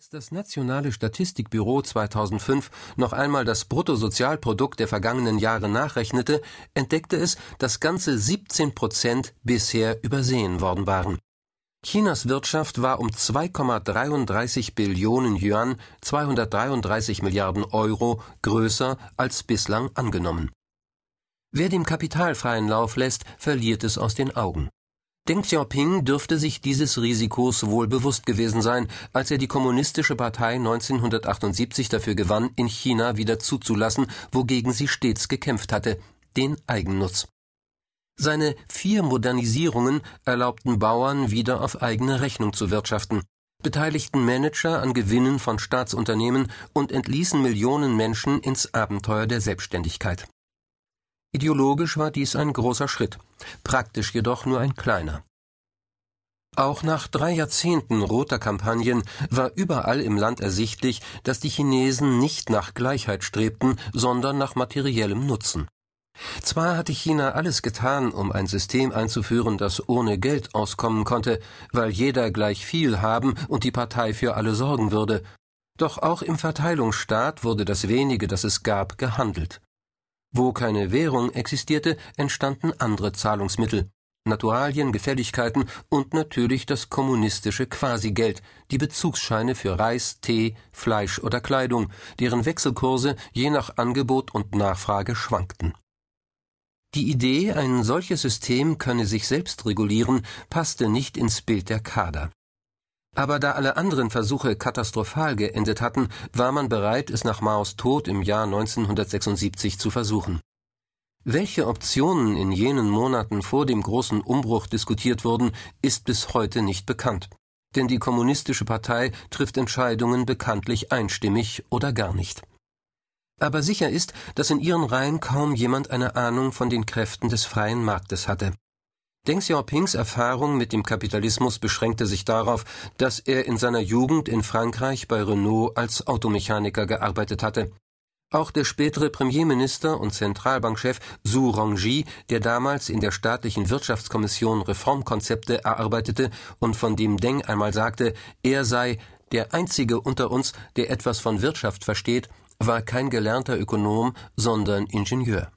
Als das Nationale Statistikbüro 2005 noch einmal das Bruttosozialprodukt der vergangenen Jahre nachrechnete, entdeckte es, dass ganze 17 Prozent bisher übersehen worden waren. Chinas Wirtschaft war um 2,33 Billionen Yuan, 233 Milliarden Euro, größer als bislang angenommen. Wer dem Kapital freien Lauf lässt, verliert es aus den Augen. Deng Xiaoping dürfte sich dieses Risikos wohl bewusst gewesen sein, als er die Kommunistische Partei 1978 dafür gewann, in China wieder zuzulassen, wogegen sie stets gekämpft hatte, den Eigennutz. Seine vier Modernisierungen erlaubten Bauern wieder auf eigene Rechnung zu wirtschaften, beteiligten Manager an Gewinnen von Staatsunternehmen und entließen Millionen Menschen ins Abenteuer der Selbstständigkeit. Ideologisch war dies ein großer Schritt, praktisch jedoch nur ein kleiner. Auch nach drei Jahrzehnten roter Kampagnen war überall im Land ersichtlich, dass die Chinesen nicht nach Gleichheit strebten, sondern nach materiellem Nutzen. Zwar hatte China alles getan, um ein System einzuführen, das ohne Geld auskommen konnte, weil jeder gleich viel haben und die Partei für alle sorgen würde, doch auch im Verteilungsstaat wurde das wenige, das es gab, gehandelt. Wo keine Währung existierte, entstanden andere Zahlungsmittel, Naturalien, Gefälligkeiten und natürlich das kommunistische Quasigeld, die Bezugsscheine für Reis, Tee, Fleisch oder Kleidung, deren Wechselkurse je nach Angebot und Nachfrage schwankten. Die Idee, ein solches System könne sich selbst regulieren, passte nicht ins Bild der Kader. Aber da alle anderen Versuche katastrophal geendet hatten, war man bereit, es nach Maos Tod im Jahr 1976 zu versuchen. Welche Optionen in jenen Monaten vor dem großen Umbruch diskutiert wurden, ist bis heute nicht bekannt. Denn die Kommunistische Partei trifft Entscheidungen bekanntlich einstimmig oder gar nicht. Aber sicher ist, dass in ihren Reihen kaum jemand eine Ahnung von den Kräften des freien Marktes hatte. Deng Xiaopings Erfahrung mit dem Kapitalismus beschränkte sich darauf, dass er in seiner Jugend in Frankreich bei Renault als Automechaniker gearbeitet hatte. Auch der spätere Premierminister und Zentralbankchef Su Rongji, der damals in der staatlichen Wirtschaftskommission Reformkonzepte erarbeitete und von dem Deng einmal sagte, er sei der einzige unter uns, der etwas von Wirtschaft versteht, war kein gelernter Ökonom, sondern Ingenieur.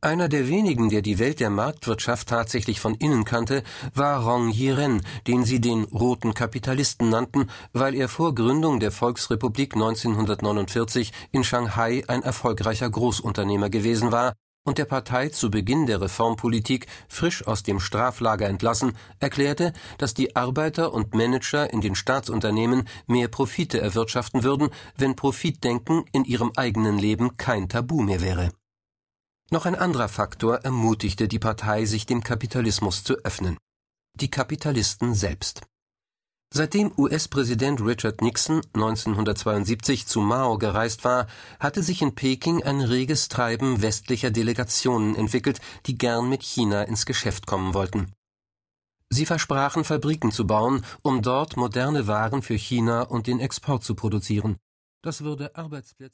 Einer der wenigen, der die Welt der Marktwirtschaft tatsächlich von innen kannte, war Rong Yiren, den sie den roten Kapitalisten nannten, weil er vor Gründung der Volksrepublik 1949 in Shanghai ein erfolgreicher Großunternehmer gewesen war und der Partei zu Beginn der Reformpolitik frisch aus dem Straflager entlassen, erklärte, dass die Arbeiter und Manager in den Staatsunternehmen mehr Profite erwirtschaften würden, wenn Profitdenken in ihrem eigenen Leben kein Tabu mehr wäre. Noch ein anderer Faktor ermutigte die Partei, sich dem Kapitalismus zu öffnen. Die Kapitalisten selbst. Seitdem US-Präsident Richard Nixon 1972 zu Mao gereist war, hatte sich in Peking ein reges Treiben westlicher Delegationen entwickelt, die gern mit China ins Geschäft kommen wollten. Sie versprachen, Fabriken zu bauen, um dort moderne Waren für China und den Export zu produzieren. Das würde Arbeitsplätze